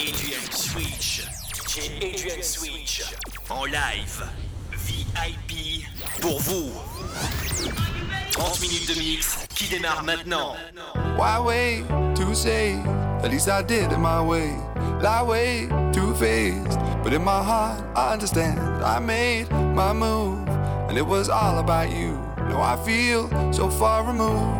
Adrian Switch. Chez Adrian Switch. En live. VIP. Pour vous. 30 minutes de mix qui démarre maintenant. Why wait to say? At least I did it my way? Lie way too faced. But in my heart, I understand. I made my move. And it was all about you. Now I feel so far removed.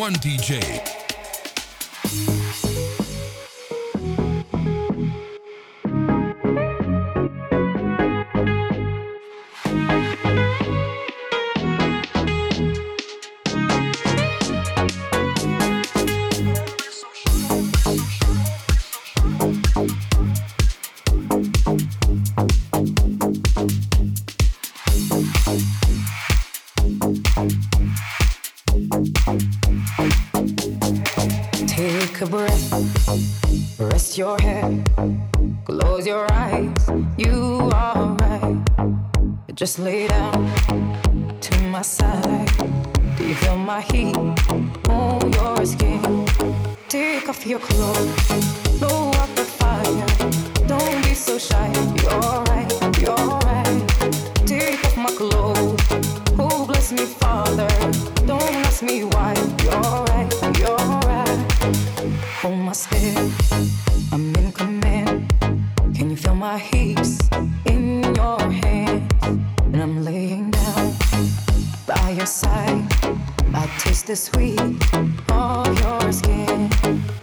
one DJ. your head, close your eyes, you are right. Just lay down to my side. Do you feel my heat on your skin? Take off your clothes.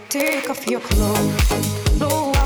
Take off your clothes.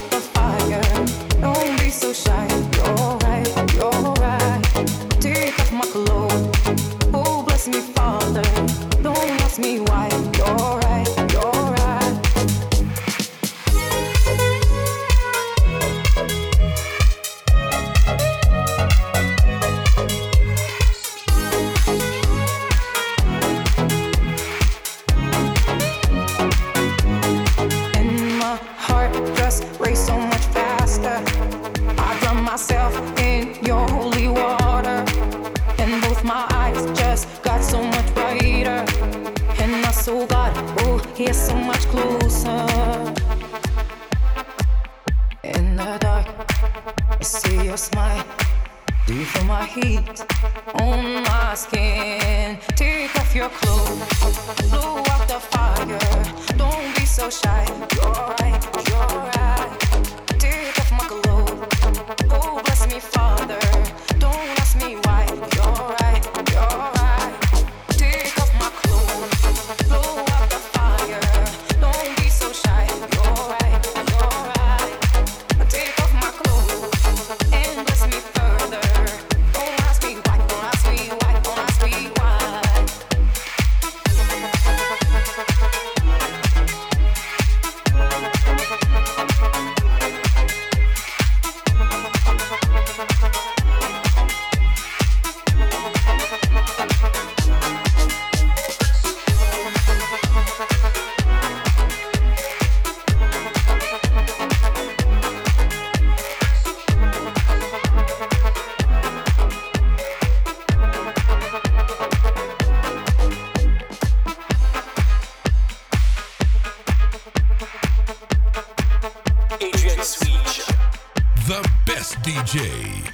so shy. Jay.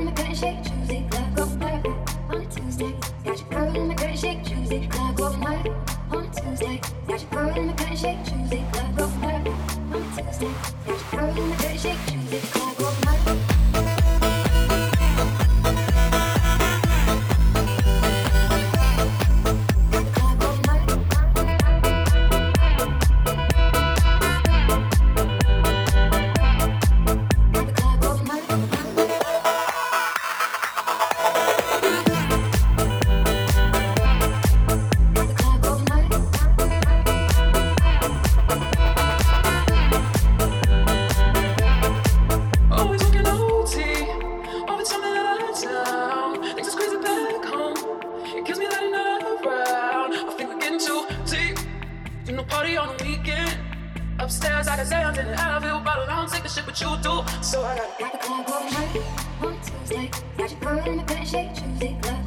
in the penny shade. don't take the shit, but you do. So I got. I could come and go tonight on Tuesday. Got you covered in a bed sheet, Tuesday.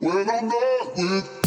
When I'm not with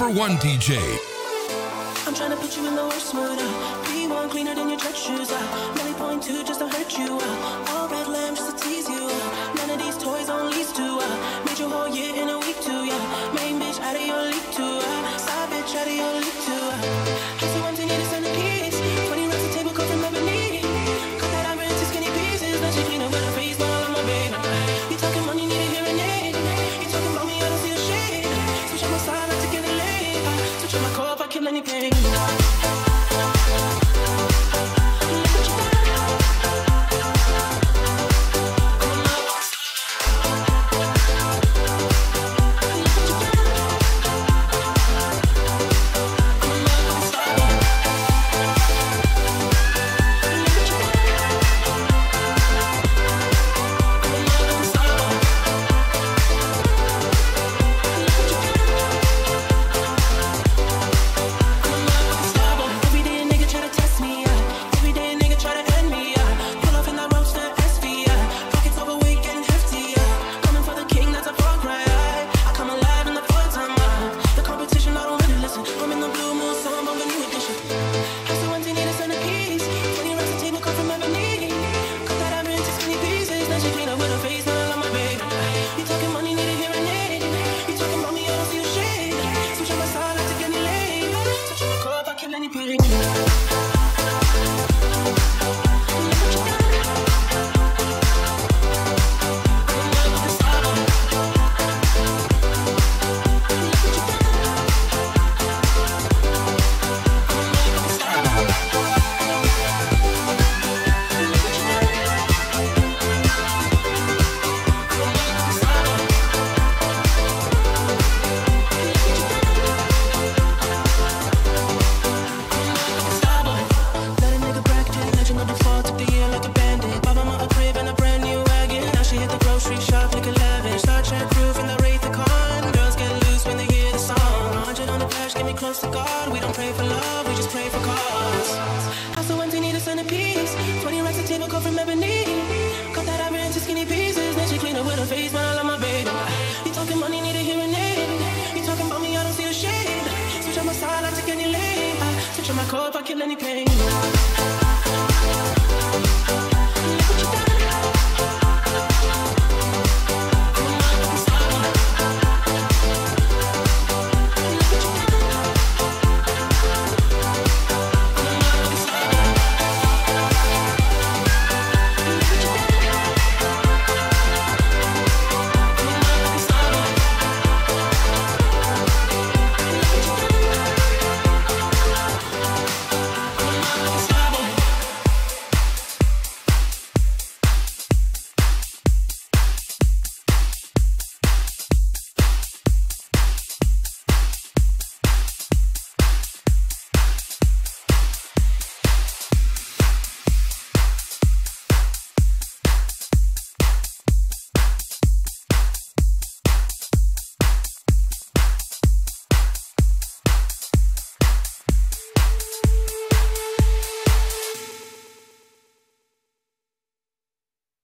number one DJ. I'm trying to put you in the worst mood. Uh. P1 cleaner than your church shoes. Uh. 9.2 just to hurt you. Uh. Already